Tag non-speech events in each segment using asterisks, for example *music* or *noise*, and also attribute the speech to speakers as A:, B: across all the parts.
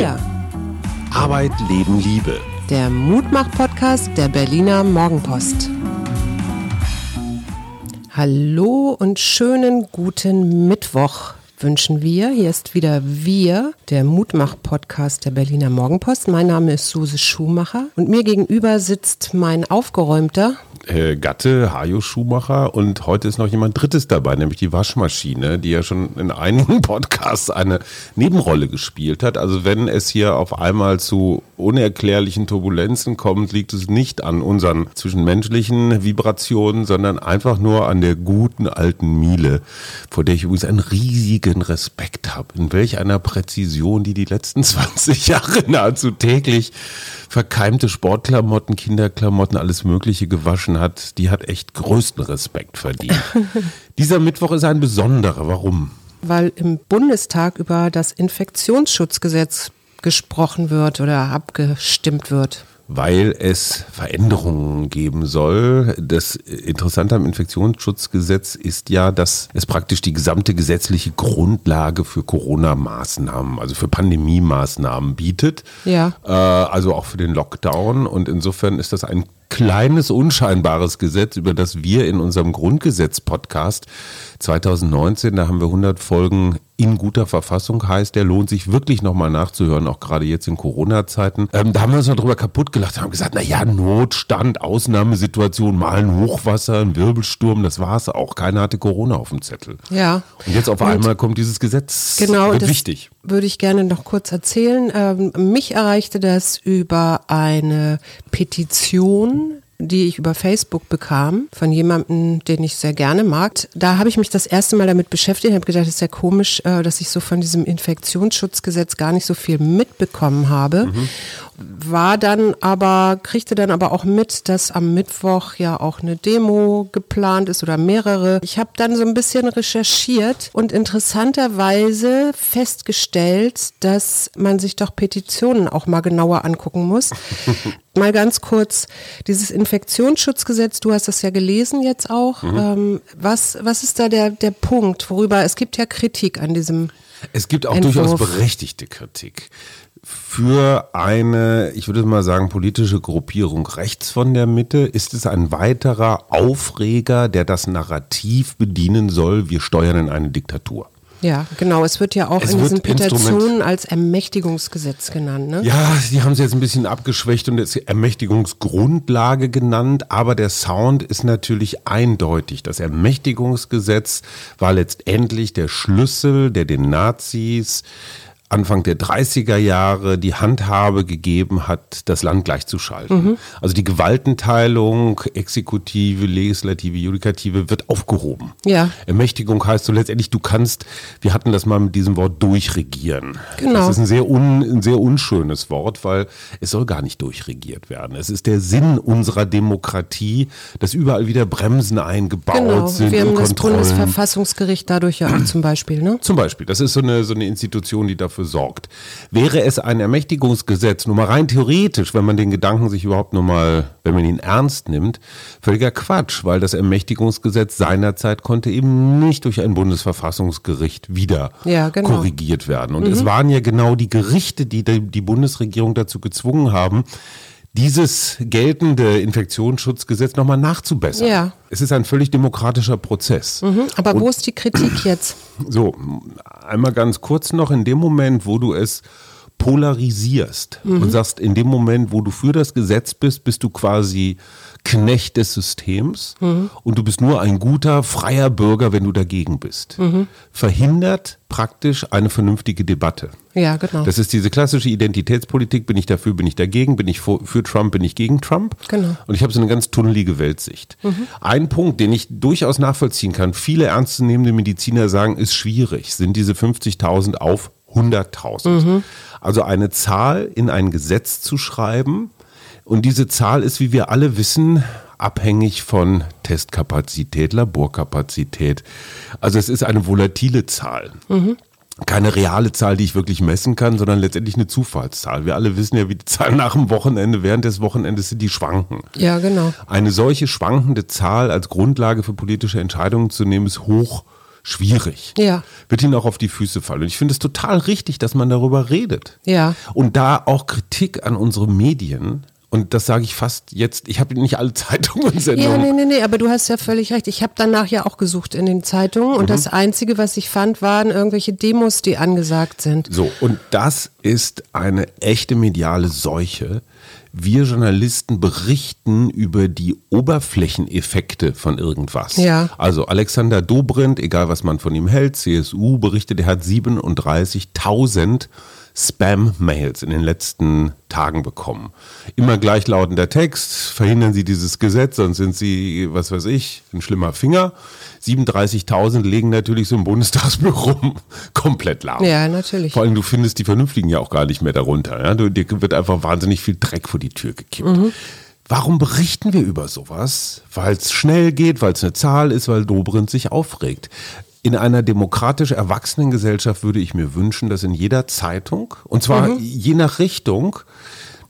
A: Wir.
B: Arbeit, Leben, Liebe.
A: Der Mutmach-Podcast der Berliner Morgenpost. Hallo und schönen guten Mittwoch wünschen wir. Hier ist wieder Wir, der Mutmach-Podcast der Berliner Morgenpost. Mein Name ist Suse Schumacher und mir gegenüber sitzt mein aufgeräumter
B: äh, Gatte, Hajo Schumacher und heute ist noch jemand Drittes dabei, nämlich die Waschmaschine, die ja schon in einigen *laughs* Podcasts eine Nebenrolle gespielt hat. Also wenn es hier auf einmal zu unerklärlichen Turbulenzen kommt, liegt es nicht an unseren zwischenmenschlichen Vibrationen, sondern einfach nur an der guten alten Miele, vor der ich übrigens einen riesigen Respekt habe. In welch einer Präzision, die die letzten *laughs* 20 Jahre nahezu täglich verkeimte Sportklamotten, Kinderklamotten, alles Mögliche gewaschen hat, die hat echt größten Respekt verdient. *laughs* Dieser Mittwoch ist ein besonderer. Warum?
A: Weil im Bundestag über das Infektionsschutzgesetz gesprochen wird oder abgestimmt wird
B: weil es Veränderungen geben soll. Das Interessante am Infektionsschutzgesetz ist ja, dass es praktisch die gesamte gesetzliche Grundlage für Corona-Maßnahmen, also für Pandemie-Maßnahmen bietet.
A: Ja.
B: Äh, also auch für den Lockdown. Und insofern ist das ein kleines, unscheinbares Gesetz, über das wir in unserem Grundgesetz-Podcast 2019, da haben wir 100 Folgen in guter Verfassung heißt, der lohnt sich wirklich nochmal nachzuhören, auch gerade jetzt in Corona-Zeiten. Ähm, da haben wir uns noch drüber kaputt gelacht, haben gesagt, na ja, Notstand, Ausnahmesituation, mal ein Hochwasser, ein Wirbelsturm, das war's auch. Keiner hatte Corona auf dem Zettel.
A: Ja.
B: Und jetzt auf Und einmal kommt dieses Gesetz.
A: Genau,
B: wird
A: das
B: wichtig.
A: Würde ich gerne noch kurz erzählen. Ähm, mich erreichte das über eine Petition die ich über Facebook bekam von jemandem, den ich sehr gerne mag. Da habe ich mich das erste Mal damit beschäftigt und habe gedacht, es ist ja komisch, äh, dass ich so von diesem Infektionsschutzgesetz gar nicht so viel mitbekommen habe. Mhm war dann aber, kriegte dann aber auch mit, dass am Mittwoch ja auch eine Demo geplant ist oder mehrere. Ich habe dann so ein bisschen recherchiert und interessanterweise festgestellt, dass man sich doch Petitionen auch mal genauer angucken muss. *laughs* mal ganz kurz, dieses Infektionsschutzgesetz, du hast das ja gelesen jetzt auch. Mhm. Ähm, was, was ist da der, der Punkt, worüber, es gibt ja Kritik an diesem
B: es gibt auch
A: Entwurf.
B: durchaus berechtigte Kritik für eine, ich würde mal sagen, politische Gruppierung rechts von der Mitte? Ist es ein weiterer Aufreger, der das Narrativ bedienen soll, wir steuern in eine Diktatur?
A: Ja, genau. Es wird ja auch
B: Es
A: in diesen Petitionen als Ermächtigungsgesetz genannt. Ne?
B: Ja, sie haben es jetzt ein bisschen abgeschwächt und es Ermächtigungsgrundlage genannt, aber der Sound ist natürlich eindeutig. Das Ermächtigungsgesetz war letztendlich der Schlüssel, der den Nazis Anfang der 30er Jahre die Handhabe gegeben hat, das Land gleichzuschalten.
A: Mhm.
B: Also die Gewaltenteilung, Exekutive, Legislative, Judikative wird aufgehoben.
A: Ja.
B: Ermächtigung heißt so letztendlich, du kannst, wir hatten das mal mit diesem Wort durchregieren.
A: Genau.
B: Das ist ein sehr, un, ein sehr unschönes Wort, weil es soll gar nicht durchregiert werden. Es ist der Sinn unserer Demokratie, dass überall wieder Bremsen eingebaut
A: Genau.
B: sind
A: Wir haben das. Bundesverfassungsgericht dadurch ja auch zum Beispiel. Ne?
B: Zum Beispiel, das ist so eine, so eine Institution, die dafür sorgt. Wäre es ein Ermächtigungsgesetz, nur mal rein theoretisch, wenn man den Gedanken sich überhaupt nur mal, wenn man ihn ernst nimmt, völliger Quatsch, weil das Ermächtigungsgesetz seinerzeit konnte eben nicht durch ein Bundesverfassungsgericht wieder
A: Ja, genau.
B: korrigiert werden. Und es waren ja genau die Gerichte, die die Bundesregierung dazu gezwungen haben, dieses geltende Infektionsschutzgesetz nochmal nachzubessern.
A: Ja.
B: Es ist ein völlig demokratischer Prozess.
A: Mhm. Aber wo ist die Kritik jetzt?
B: So, einmal ganz kurz noch, in dem Moment, wo du es polarisierst und sagst, in dem Moment, wo du für das Gesetz bist, bist du quasi Knecht des Systems und du bist nur ein guter, freier Bürger, wenn du dagegen bist. Verhindert praktisch eine vernünftige Debatte.
A: Ja, genau.
B: Das ist diese klassische Identitätspolitik, bin ich dafür, bin ich dagegen, bin ich für, Trump, bin ich gegen Trump.
A: Genau.
B: Und ich habe so eine ganz tunnelige Weltsicht. Ein Punkt, den ich durchaus nachvollziehen kann, viele ernstzunehmende Mediziner sagen, ist schwierig, sind diese 50.000 auf 100.000. Also eine Zahl in ein Gesetz zu schreiben und diese Zahl ist, wie wir alle wissen, abhängig von Testkapazität, Laborkapazität. Also es ist eine volatile Zahl. Keine reale Zahl, die ich wirklich messen kann, sondern letztendlich eine Zufallszahl. Wir alle wissen ja, wie die Zahlen nach dem Wochenende, während des Wochenendes sind, die schwanken.
A: ja, genau.
B: Eine solche schwankende Zahl als Grundlage für politische Entscheidungen zu nehmen, ist hoch schwierig.
A: Ja.
B: Wird ihnen auch auf die Füße fallen. Und ich finde es total richtig, dass man darüber redet.
A: Ja.
B: Und da auch Kritik an unsere Medien. Und das sage ich fast jetzt, ich habe nicht alle *laughs* Zeitungen und Sendungen.
A: Ja, nee, nee, nee, aber du hast ja völlig recht. Ich habe danach ja auch gesucht in den Zeitungen und das Einzige, was ich fand, waren irgendwelche Demos, die angesagt sind.
B: So, und das ist eine echte mediale Seuche. Wir Journalisten berichten über die Oberflächeneffekte von irgendwas.
A: Ja.
B: Also Alexander Dobrindt, egal was man von ihm hält, CSU berichtet, er hat 37.000 Spam-Mails in den letzten Tagen bekommen. Immer gleichlautender Text, verhindern Sie dieses Gesetz, sonst sind Sie, was weiß ich, ein schlimmer Finger. 37.000 legen natürlich so ein Bundestagsbüro *laughs* komplett lahm.
A: Ja, natürlich.
B: Vor allem, du findest die Vernünftigen ja auch gar nicht mehr darunter. Ja? Du, dir wird einfach wahnsinnig viel Dreck vor die Tür gekippt.
A: Mhm.
B: Warum berichten wir über sowas? Weil es schnell geht, weil es eine Zahl ist, weil Dobrindt sich aufregt. In einer demokratisch erwachsenen Gesellschaft würde ich mir wünschen, dass in jeder Zeitung, und zwar
A: Mhm.
B: je nach Richtung,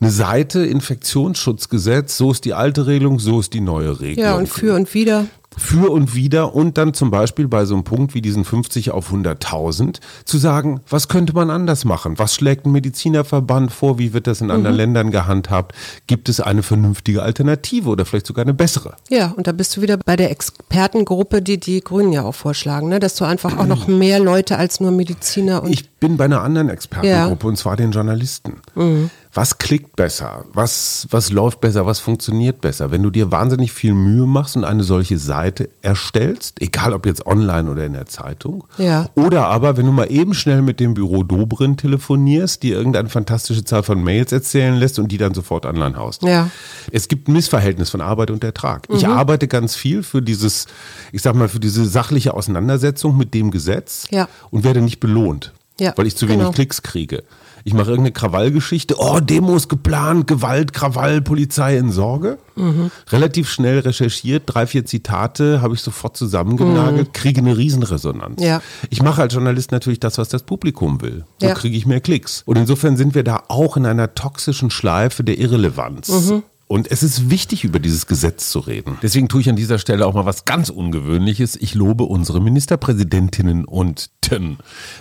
B: eine Seite Infektionsschutzgesetz, so ist die alte Regelung, so ist die neue Regelung.
A: Ja, und für und wieder.
B: Für und wieder und dann zum Beispiel bei so einem Punkt wie diesen 50 auf 100.000 zu sagen, was könnte man anders machen? Was schlägt ein Medizinerverband vor? Wie wird das in anderen Ländern gehandhabt? Gibt es eine vernünftige Alternative oder vielleicht sogar eine bessere?
A: Ja, und da bist du wieder bei der Expertengruppe, die die Grünen ja auch vorschlagen, ne? dass du einfach auch noch mehr Leute als nur Mediziner und
B: Ich bin bei einer anderen Expertengruppe und zwar den Journalisten.
A: Mhm.
B: Was klickt besser? Was, was läuft besser? Was funktioniert besser? Wenn du dir wahnsinnig viel Mühe machst und eine solche Seite erstellst, egal ob jetzt online oder in der Zeitung,
A: Ja.
B: oder aber wenn du mal eben schnell mit dem Büro Dobrin telefonierst, dir irgendeine fantastische Zahl von Mails erzählen lässt und die dann sofort online haust.
A: Ja.
B: Es gibt ein Missverhältnis von Arbeit und Ertrag. Ich arbeite ganz viel für dieses, ich sag mal, für diese sachliche Auseinandersetzung mit dem Gesetz
A: Ja.
B: und werde nicht belohnt,
A: Ja,
B: weil ich zu
A: genau.
B: wenig Klicks kriege. Ich mache irgendeine Krawallgeschichte, oh, Demos geplant, Gewalt, Krawall, Polizei in Sorge.
A: Mhm.
B: Relativ schnell recherchiert, drei, vier Zitate habe ich sofort zusammengenagelt, kriege eine Riesenresonanz.
A: Mhm. Ja.
B: Ich mache als Journalist natürlich das, was das Publikum will. So
A: Ja.
B: kriege ich mehr Klicks. Und insofern sind wir da auch in einer toxischen Schleife der Irrelevanz.
A: Mhm.
B: Und es ist wichtig, über dieses Gesetz zu reden. Deswegen tue ich an dieser Stelle auch mal was ganz Ungewöhnliches. Ich lobe unsere Ministerpräsidentinnen und Ten,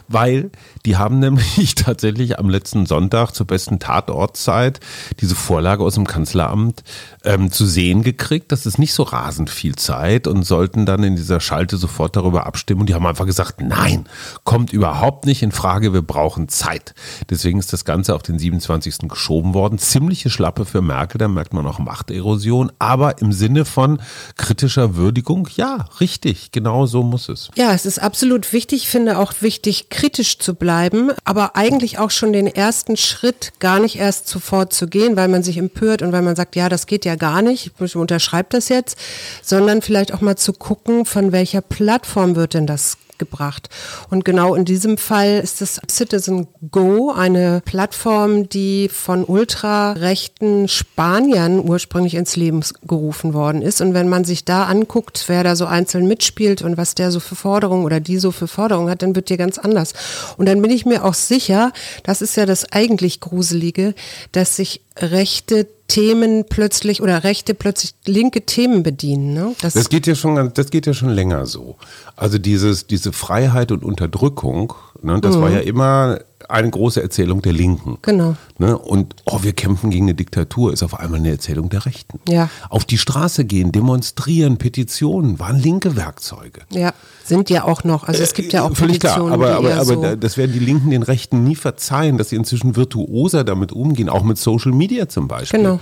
B: weil die haben *laughs* nämlich tatsächlich am letzten Sonntag zur besten Tatortzeit diese Vorlage aus dem Kanzleramt ähm, zu sehen gekriegt. Das ist nicht so rasend viel Zeit und sollten dann in dieser Schalte sofort darüber abstimmen. Und die haben einfach gesagt, nein, kommt überhaupt nicht in Frage, wir brauchen Zeit. Deswegen ist das Ganze auf den 27. geschoben worden. Ziemliche Schlappe für Merkel, da merkt man auch Machterosion, aber im Sinne von kritischer Würdigung, ja, richtig, genau so muss es.
A: Ja, es ist absolut wichtig, ich finde auch wichtig, kritisch zu bleiben, aber eigentlich auch schon den ersten Schritt gar nicht erst sofort zu gehen, weil man sich empört und weil man sagt, ja, das geht ja gar nicht, ich unterschreibe das jetzt, sondern vielleicht auch mal zu gucken, von welcher Plattform wird denn das gebracht. Und genau in diesem Fall ist es Citizen Go, eine Plattform, die von ultrarechten Spaniern ursprünglich ins Leben gerufen worden ist. Und wenn man sich da anguckt, wer da so einzeln mitspielt und was der so für Forderungen oder die so für Forderungen hat, dann wird dir ganz anders. Und dann bin ich mir auch sicher, das ist ja das eigentlich Gruselige, dass sich rechte Themen plötzlich oder Rechte plötzlich linke Themen bedienen. Ne? Das,
B: Das geht ja schon, das geht ja schon länger so. Also dieses, diese Freiheit und Unterdrückung, ne, das war ja immer eine große Erzählung der Linken.
A: Genau.
B: Ne? Und oh, wir kämpfen gegen eine Diktatur, ist auf einmal eine Erzählung der Rechten.
A: Ja.
B: Auf die Straße gehen, demonstrieren, Petitionen, waren linke Werkzeuge.
A: ja, sind ja auch noch. Also es gibt ja auch
B: Äh, Völlig klar,
A: Petitionen,
B: aber,
A: die
B: aber,
A: eher
B: aber
A: so
B: da- das werden die Linken den Rechten nie verzeihen, dass sie inzwischen virtuoser damit umgehen, auch mit Social Media zum Beispiel.
A: Genau.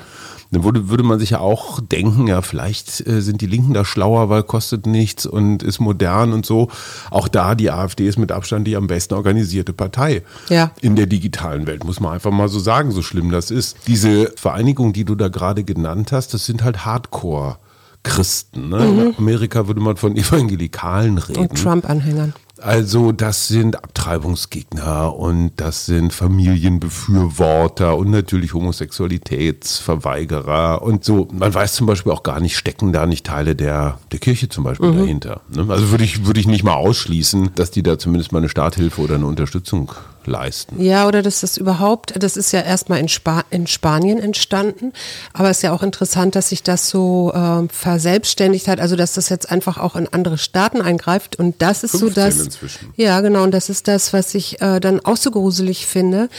B: Dann würde, würde man sich ja auch denken, ja, vielleicht äh, sind die Linken da schlauer, weil kostet nichts und ist modern und so. Auch da, die AfD ist mit Abstand die am besten organisierte Partei
A: Ja.
B: in der digitalen Welt, muss man einfach mal so sagen, so schlimm das ist. Diese Vereinigung, die du da gerade genannt hast, das sind halt Hardcore. Christen. Ne? In Amerika würde man von Evangelikalen reden.
A: und Trump-Anhängern.
B: Also das sind Abtreibungsgegner und das sind Familienbefürworter und natürlich Homosexualitätsverweigerer und so. Man weiß zum Beispiel auch gar nicht, stecken da nicht Teile der, der Kirche zum Beispiel dahinter. Ne? Also würde ich, würde ich nicht mal ausschließen, dass die da zumindest mal eine Starthilfe oder eine Unterstützung leisten.
A: Ja, oder dass das überhaupt, das ist ja erstmal in, Spa in Spanien entstanden, aber es ist ja auch interessant, dass sich das so äh, verselbstständigt hat, also dass das jetzt einfach auch in andere Staaten eingreift und das ist so das.
B: Inzwischen.
A: Ja, genau, und das ist das, was ich äh, dann auch so gruselig finde,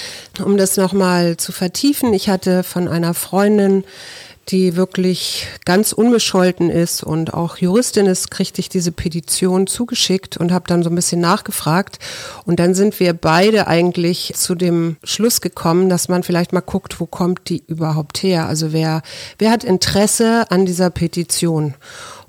A: um das nochmal zu vertiefen. Ich hatte von einer Freundin die wirklich ganz unbescholten ist und auch Juristin ist, kriegte ich diese Petition zugeschickt und habe dann so ein bisschen nachgefragt. Und dann sind wir beide eigentlich zu dem Schluss gekommen, dass man vielleicht mal guckt, wo kommt die überhaupt her? Also wer, wer hat Interesse an dieser Petition?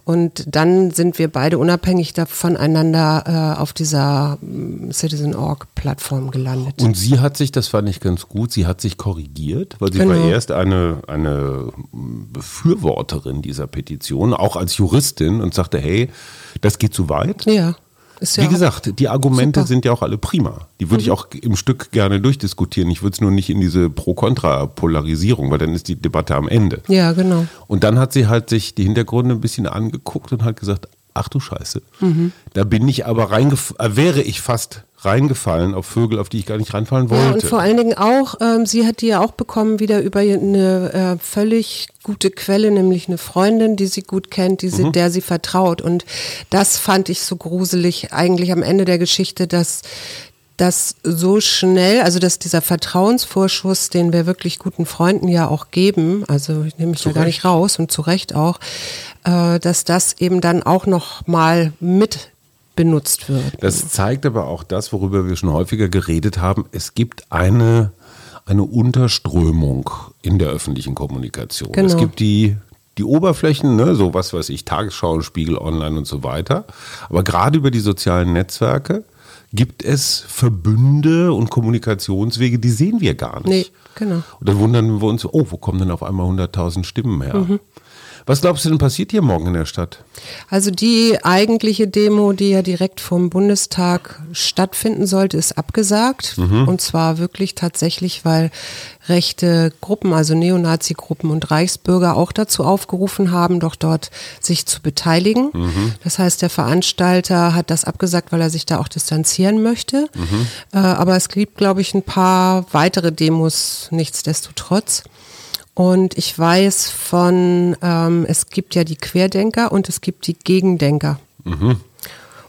A: Und dann sind wir beide unabhängig voneinander äh, auf dieser mm, Citizen.org-Plattform gelandet.
B: Und sie hat sich, das fand ich ganz gut, sie hat sich korrigiert, weil sie genau. war erst eine, eine Befürworterin dieser Petition, auch als Juristin und sagte, hey, das geht zu weit.
A: Ja.
B: Ja Wie gesagt, die Argumente super. sind ja auch alle prima. Die würde mhm. ich auch im Stück gerne durchdiskutieren. Ich würde es nur nicht in diese Pro-Kontra-Polarisierung, weil dann ist die Debatte am Ende.
A: Ja, genau.
B: Und dann hat sie halt sich die Hintergründe ein bisschen angeguckt und hat gesagt, ach du Scheiße. Mhm. Da bin ich aber reingefallen, äh, wäre ich fast reingefallen auf Vögel, auf die ich gar nicht reinfallen wollte. Ja,
A: und vor allen Dingen auch, ähm, sie hat die ja auch bekommen wieder über eine äh, völlig gute Quelle, nämlich eine Freundin, die sie gut kennt, die sie, mhm. der sie vertraut. Und das fand ich so gruselig eigentlich am Ende der Geschichte, dass dass so schnell, also dass dieser Vertrauensvorschuss, den wir wirklich guten Freunden ja auch geben, also ich nehme mich ja gar nicht raus und zu Recht auch, äh, dass das eben dann auch noch mal mit benutzt wird.
B: Das zeigt aber auch das, worüber wir schon häufiger geredet haben. Es gibt eine, eine Unterströmung in der öffentlichen Kommunikation. Genau. Es gibt die die Oberflächen, ne, so was weiß ich, Tagesschau, Spiegel Online und so weiter. Aber gerade über die sozialen Netzwerke gibt es Verbünde und Kommunikationswege, die sehen wir gar nicht. Nee,
A: genau.
B: Und dann wundern wir uns, oh, wo kommen denn auf einmal 100.000 Stimmen her? Mhm. Was glaubst du denn passiert hier morgen in der Stadt?
A: Also die eigentliche Demo, die ja direkt vom Bundestag stattfinden sollte, ist abgesagt. Mhm. Und zwar wirklich tatsächlich, weil rechte Gruppen, also Neonazi-Gruppen und Reichsbürger auch dazu aufgerufen haben, doch dort sich zu beteiligen. Mhm. Das heißt, der Veranstalter hat das abgesagt, weil er sich da auch distanzieren möchte. Mhm. Äh, aber es gibt, glaube ich, ein paar weitere Demos nichtsdestotrotz. Und ich weiß von, ähm, es gibt ja die Querdenker und es gibt die Gegendenker. Mhm.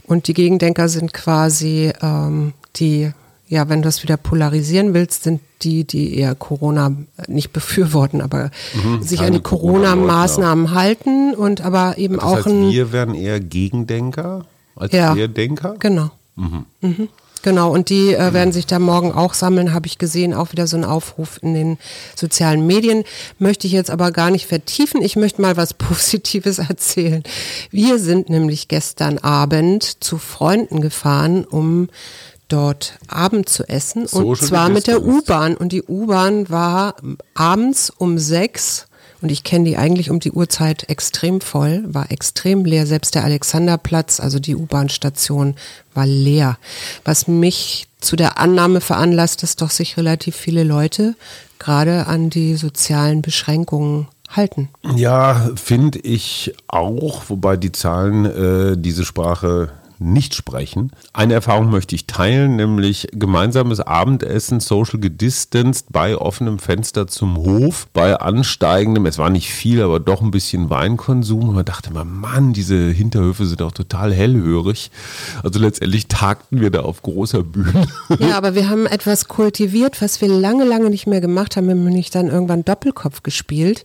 A: Und die Gegendenker sind quasi ähm, die, ja, wenn du das wieder polarisieren willst, sind die, die eher Corona nicht befürworten, aber mhm, sich an die Corona-Maßnahmen Corona halten und aber eben das heißt, auch ein.
B: Wir werden eher Gegendenker als ja, Querdenker?
A: Genau. Mhm. Genau, und die äh, werden sich da morgen auch sammeln, habe ich gesehen, auch wieder so ein Aufruf in den sozialen Medien. Möchte ich jetzt aber gar nicht vertiefen. Ich möchte mal was *laughs* Positives erzählen. Wir sind nämlich gestern Abend zu Freunden gefahren, um dort Abend zu essen. Social und zwar mit der U-Bahn. Und die U-Bahn war abends um sechs und ich kenne die eigentlich um die Uhrzeit extrem voll, war extrem leer. Selbst der Alexanderplatz, also die U-Bahn-Station, war leer. Was mich zu der Annahme veranlasst, dass doch sich relativ viele Leute gerade an die sozialen Beschränkungen halten.
B: Ja, finde ich auch, wobei die Zahlen äh, diese Sprache nicht sprechen. Eine Erfahrung möchte ich teilen, nämlich gemeinsames Abendessen, social gedistanced bei offenem Fenster zum Hof, bei ansteigendem, es war nicht viel, aber doch ein bisschen Weinkonsum. Und man dachte mal, Mann, diese Hinterhöfe sind auch total hellhörig. Also letztendlich tagten wir da auf großer Bühne.
A: Ja, aber wir haben etwas kultiviert, was wir lange, lange nicht mehr gemacht haben. Wir haben nämlich dann irgendwann Doppelkopf gespielt.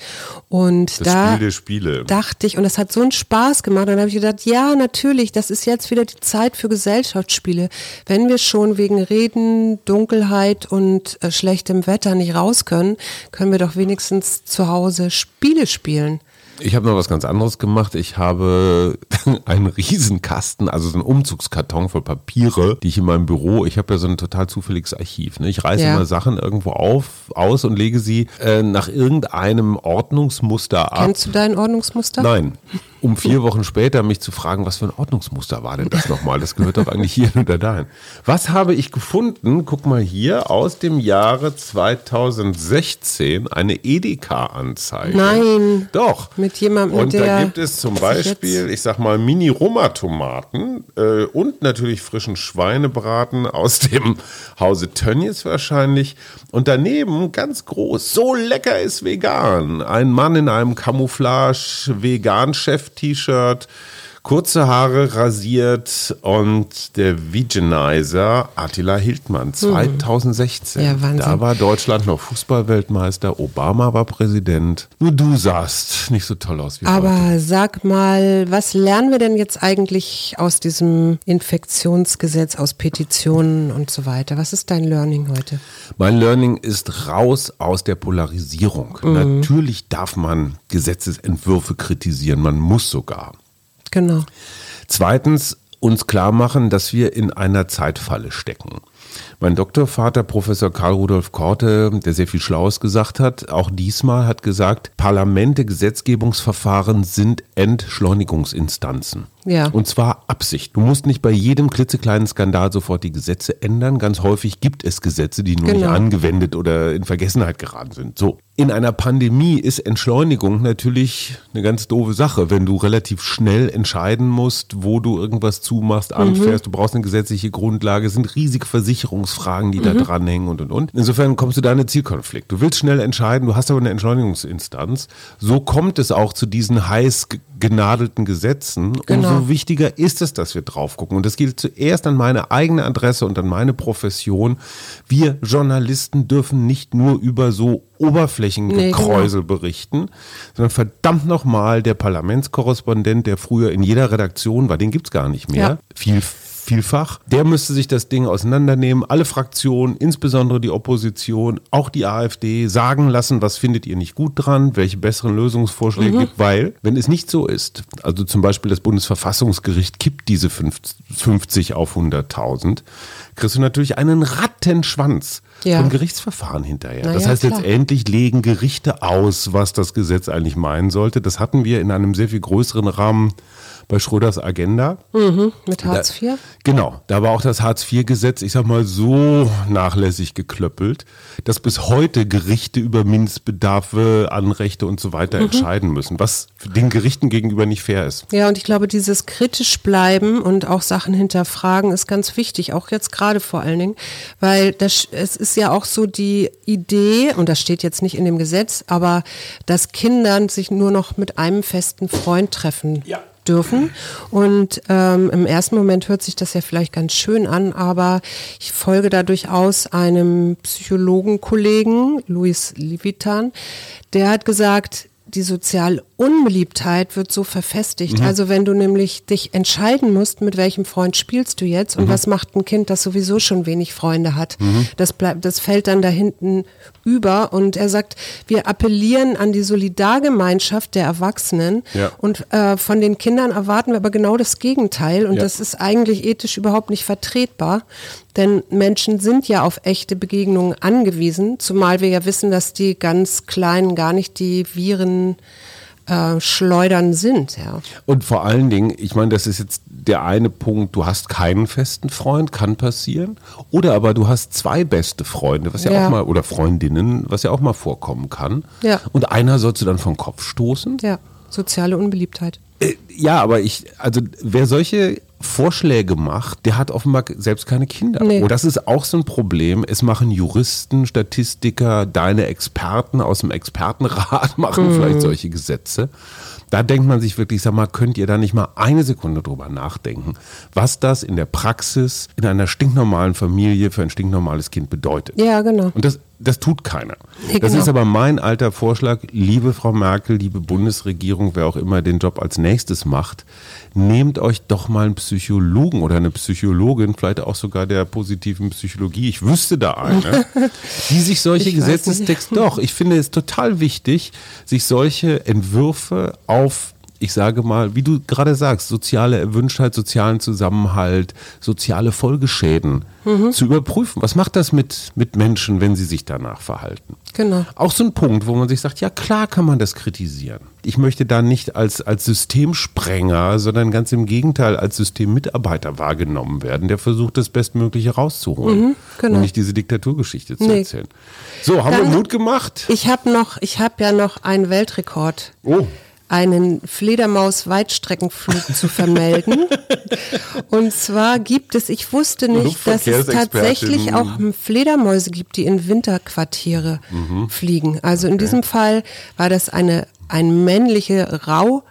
A: Und
B: das
A: da
B: Spiel der Spiele.
A: dachte ich, und das hat so einen Spaß gemacht. Und dann habe ich gedacht, ja, natürlich, das ist jetzt wieder die Zeit für Gesellschaftsspiele. Wenn wir schon wegen Reden, Dunkelheit und äh, schlechtem Wetter nicht raus können, können wir doch wenigstens zu Hause Spiele spielen.
B: Ich habe noch was ganz anderes gemacht. Ich habe *laughs* einen Riesenkasten, also so einen Umzugskarton voll Papiere, die ich in meinem Büro, ich habe ja so ein total zufälliges Archiv. Ne? Ich reiße ja. immer Sachen irgendwo auf, aus und lege sie äh, nach irgendeinem Ordnungsmuster ab.
A: Kennst du dein Ordnungsmuster?
B: Nein. Um vier Wochen später mich zu fragen, was für ein Ordnungsmuster war denn das nochmal? Das gehört doch eigentlich hier *laughs* oder dahin. Was habe ich gefunden? Guck mal hier aus dem Jahre 2016 eine Edeka-Anzeige.
A: Nein.
B: Doch.
A: Mit jemandem,
B: Und
A: der
B: da gibt es zum Beispiel, ich sag mal, Mini-Roma-Tomaten äh, und natürlich frischen Schweinebraten aus dem Hause Tönnies wahrscheinlich. Und daneben ganz groß, so lecker ist vegan. Ein Mann in einem Camouflage-Vegan-Chef-T-Shirt kurze Haare rasiert und der Veganizer Attila Hildmann 2016.
A: Ja, Wahnsinn.
B: Da war Deutschland noch Fußballweltmeister, Obama war Präsident. Nur du sahst nicht so toll aus wie heute.
A: Aber sag mal, was lernen wir denn jetzt eigentlich aus diesem Infektionsgesetz, aus Petitionen und so weiter? Was ist dein Learning heute?
B: Mein Learning ist raus aus der Polarisierung. Natürlich darf man Gesetzesentwürfe kritisieren, man muss sogar.
A: Genau.
B: Zweitens uns klar machen, dass wir in einer Zeitfalle stecken. Mein Doktorvater, Professor Karl Rudolf Korte, der sehr viel Schlaues gesagt hat, auch diesmal hat gesagt, Parlamente, Gesetzgebungsverfahren sind Entschleunigungsinstanzen.
A: Ja.
B: Und zwar Absicht. Du musst nicht bei jedem klitzekleinen Skandal sofort die Gesetze ändern. Ganz häufig gibt es Gesetze, die nur nicht
A: Genau.
B: angewendet oder in Vergessenheit geraten sind. So. In einer Pandemie ist Entschleunigung natürlich eine ganz doofe Sache, wenn du relativ schnell entscheiden musst, wo du irgendwas zumachst, anfährst. Du brauchst eine gesetzliche Grundlage, sind riesige Versicherungsfragen, die da dranhängen und und und. Insofern kommst du da in einen Zielkonflikt. Du willst schnell entscheiden, du hast aber eine Entschleunigungsinstanz. So kommt es auch zu diesen heiß ge- genadelten Gesetzen.
A: Genau.
B: Umso wichtiger ist es, dass wir drauf gucken. Und das gilt zuerst an meine eigene Adresse und an meine Profession. Wir Journalisten dürfen nicht nur über so Oberflächengekräusel berichten, sondern verdammt nochmal der Parlamentskorrespondent, der früher in jeder Redaktion war, den gibt's gar nicht mehr.
A: Ja.
B: Viel vielfach. Der müsste sich das Ding auseinandernehmen, alle Fraktionen, insbesondere die Opposition, auch die AfD, sagen lassen, was findet ihr nicht gut dran, welche besseren Lösungsvorschläge gibt, weil, wenn es nicht so ist, also zum Beispiel das Bundesverfassungsgericht kippt diese 50 auf 100.000, kriegst du natürlich einen Rattenschwanz
A: Ja.
B: von Gerichtsverfahren hinterher.
A: Na
B: das
A: ja,
B: heißt,
A: klar.
B: letztendlich legen Gerichte aus, was das Gesetz eigentlich meinen sollte. Das hatten wir in einem sehr viel größeren Rahmen bei Schröders Agenda.
A: Mit Hartz IV?
B: Da, genau, da war auch das Hartz-IV-Gesetz, ich sag mal, so nachlässig geklöppelt, dass bis heute Gerichte über Mindestbedarfe, Anrechte und so weiter
A: Mhm.
B: entscheiden müssen, was den Gerichten gegenüber nicht fair ist.
A: Ja, und ich glaube, dieses kritisch bleiben und auch Sachen hinterfragen ist ganz wichtig, auch jetzt gerade vor allen Dingen, weil das, es ist ja auch so die Idee, und das steht jetzt nicht in dem Gesetz, aber dass Kindern sich nur noch mit einem festen Freund treffen
B: Ja.
A: Dürfen. Und ähm, im ersten Moment hört sich das ja vielleicht ganz schön an, aber ich folge da durchaus einem Psychologenkollegen, Luis Levitan, der hat gesagt, die soziale Unbeliebtheit wird so verfestigt. Also wenn du nämlich dich entscheiden musst, mit welchem Freund spielst du jetzt und was macht ein Kind, das sowieso schon wenig Freunde hat. Das bleibt, das fällt dann da hinten über und er sagt, wir appellieren an die Solidargemeinschaft der Erwachsenen
B: Ja.
A: und äh, von den Kindern erwarten wir aber genau das Gegenteil und
B: Ja.
A: das ist eigentlich ethisch überhaupt nicht vertretbar, denn Menschen sind ja auf echte Begegnungen angewiesen, zumal wir ja wissen, dass die ganz Kleinen gar nicht die Viren äh, schleudern sind. Ja.
B: Und vor allen Dingen, ich meine, das ist jetzt der eine Punkt, du hast keinen festen Freund, kann passieren. Oder aber du hast zwei beste Freunde, was ja,
A: Ja.
B: auch mal, oder Freundinnen, was ja auch mal vorkommen kann.
A: Ja.
B: Und einer sollst du dann vom Kopf stoßen.
A: ja, soziale Unbeliebtheit.
B: Äh, Ja, aber ich, also wer solche Vorschläge macht, der hat offenbar selbst keine Kinder.
A: Nee.
B: Und das ist auch so ein Problem. Es machen Juristen, Statistiker, deine Experten aus dem Expertenrat *laughs* machen vielleicht solche Gesetze. Da denkt man sich wirklich, sag mal, könnt ihr da nicht mal eine Sekunde drüber nachdenken, was das in der Praxis in einer stinknormalen Familie für ein stinknormales Kind bedeutet.
A: Ja, genau.
B: Und das, das tut keiner.
A: Nee,
B: das
A: genau.
B: ist aber mein alter Vorschlag, liebe Frau Merkel, liebe Bundesregierung, wer auch immer den Job als nächstes macht, nehmt euch doch mal einen Psychologen oder eine Psychologin, vielleicht auch sogar der positiven Psychologie, ich wüsste da eine, *laughs* die sich solche Gesetzestexte, doch, ich finde es total wichtig, sich solche Entwürfe auf ich sage mal, wie du gerade sagst, soziale Erwünschtheit, sozialen Zusammenhalt, soziale Folgeschäden mhm. zu überprüfen. Was macht das mit, mit Menschen, wenn sie sich danach verhalten?
A: Genau.
B: Auch so ein Punkt, wo man sich sagt, ja klar kann man das kritisieren. Ich möchte da nicht als, als Systemsprenger, sondern ganz im Gegenteil als Systemmitarbeiter wahrgenommen werden, der versucht, das Bestmögliche rauszuholen mhm, genau. und nicht diese Diktaturgeschichte zu nee. erzählen. So, haben Dann, wir Mut gemacht?
A: Ich habe noch, ich habe ja noch einen Weltrekord.
B: Oh
A: einen Fledermaus-Weitstreckenflug zu vermelden. *laughs* Und zwar gibt es, ich wusste nicht, dass es tatsächlich auch Fledermäuse gibt, die in Winterquartiere mhm. fliegen. Also in diesem Fall war das eine eine männliche Rauhautfledermaus.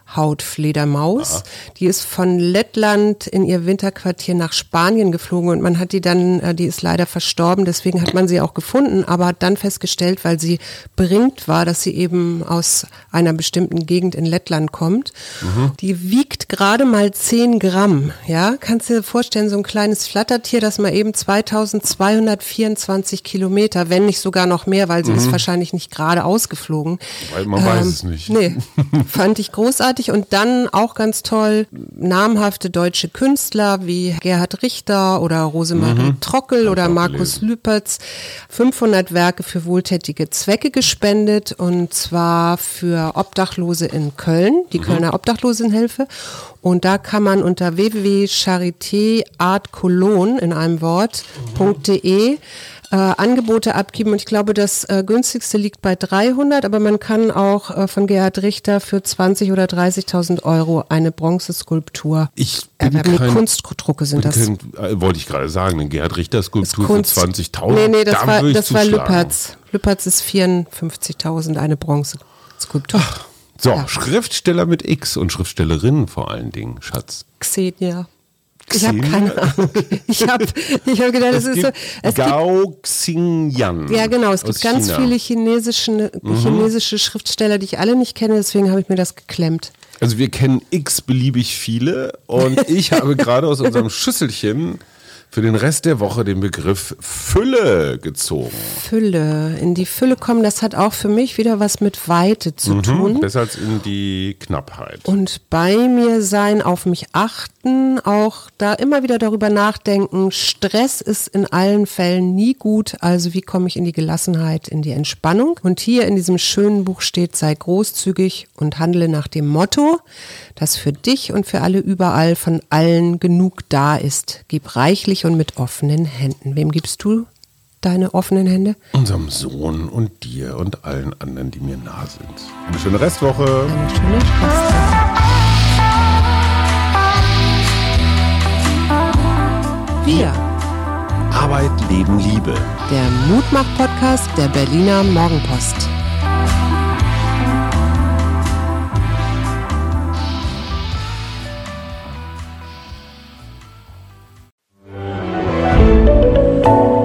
A: Aha. Die ist von Lettland in ihr Winterquartier nach Spanien geflogen und man hat die dann, äh, die ist leider verstorben, deswegen hat man sie auch gefunden, aber hat dann festgestellt, weil sie bringt war, dass sie eben aus einer bestimmten Gegend in Lettland kommt. Mhm. Die wiegt gerade mal 10 Gramm. Ja, kannst du dir vorstellen, so ein kleines Flattertier, das mal eben 2224 Kilometer, wenn nicht sogar noch mehr, weil sie mhm. ist wahrscheinlich nicht gerade ausgeflogen.
B: Weil man ähm, weiß es nicht.
A: Nee, *laughs* fand ich großartig und dann auch ganz toll namhafte deutsche Künstler wie Gerhard Richter oder Rosemarie mhm. Trockel oder Markus Lüpertz. 500 Werke für wohltätige Zwecke gespendet und zwar für Obdachlose in Köln, die mhm. Kölner Obdachlosenhilfe. Und da kann man unter www.charitéartcologne in einem Wort.de äh, Angebote abgeben und ich glaube, das äh, günstigste liegt bei 300, aber man kann auch äh, von Gerhard Richter für 20 oder 30.000 Euro eine Bronzeskulptur
B: ich bin erwerben.
A: Kein, Kunstdrucke sind das. Kein,
B: äh, wollte ich gerade sagen, eine Gerhard Richter Skulptur für 20.000.
A: Nee, nee, das da war, das war Lüpertz. Lüpertz ist 54.000 eine Bronzeskulptur.
B: So, ja. Schriftsteller mit X und Schriftstellerinnen vor allen Dingen, Schatz.
A: Xenia. Ich habe keine Ahnung. *laughs* Ich habe ich hab gedacht, es, es ist so.
B: Es Gao Xingyan.
A: Ja, genau. Es gibt ganz China. viele chinesische, mhm. chinesische Schriftsteller, die ich alle nicht kenne, deswegen habe ich mir das geklemmt.
B: Also wir kennen x beliebig viele und *laughs* ich habe gerade aus unserem Schüsselchen für den Rest der Woche den Begriff Fülle gezogen.
A: Fülle, in die Fülle kommen, das hat auch für mich wieder was mit Weite zu mhm, tun.
B: Besser als in die Knappheit.
A: Und bei mir sein, auf mich achten, auch da immer wieder darüber nachdenken, Stress ist in allen Fällen nie gut, also wie komme ich in die Gelassenheit, in die Entspannung. Und hier in diesem schönen Buch steht, sei großzügig und handle nach dem Motto, dass für dich und für alle überall von allen genug da ist. Gib reichlich und mit offenen Händen. Wem gibst du deine offenen Hände?
B: Unserem Sohn und dir und allen anderen, die mir nah sind. Eine schöne Restwoche.
A: Eine schöne Restwoche. Wir.
B: Arbeit, Leben, Liebe.
A: Der Mutmach-Podcast der Berliner Morgenpost.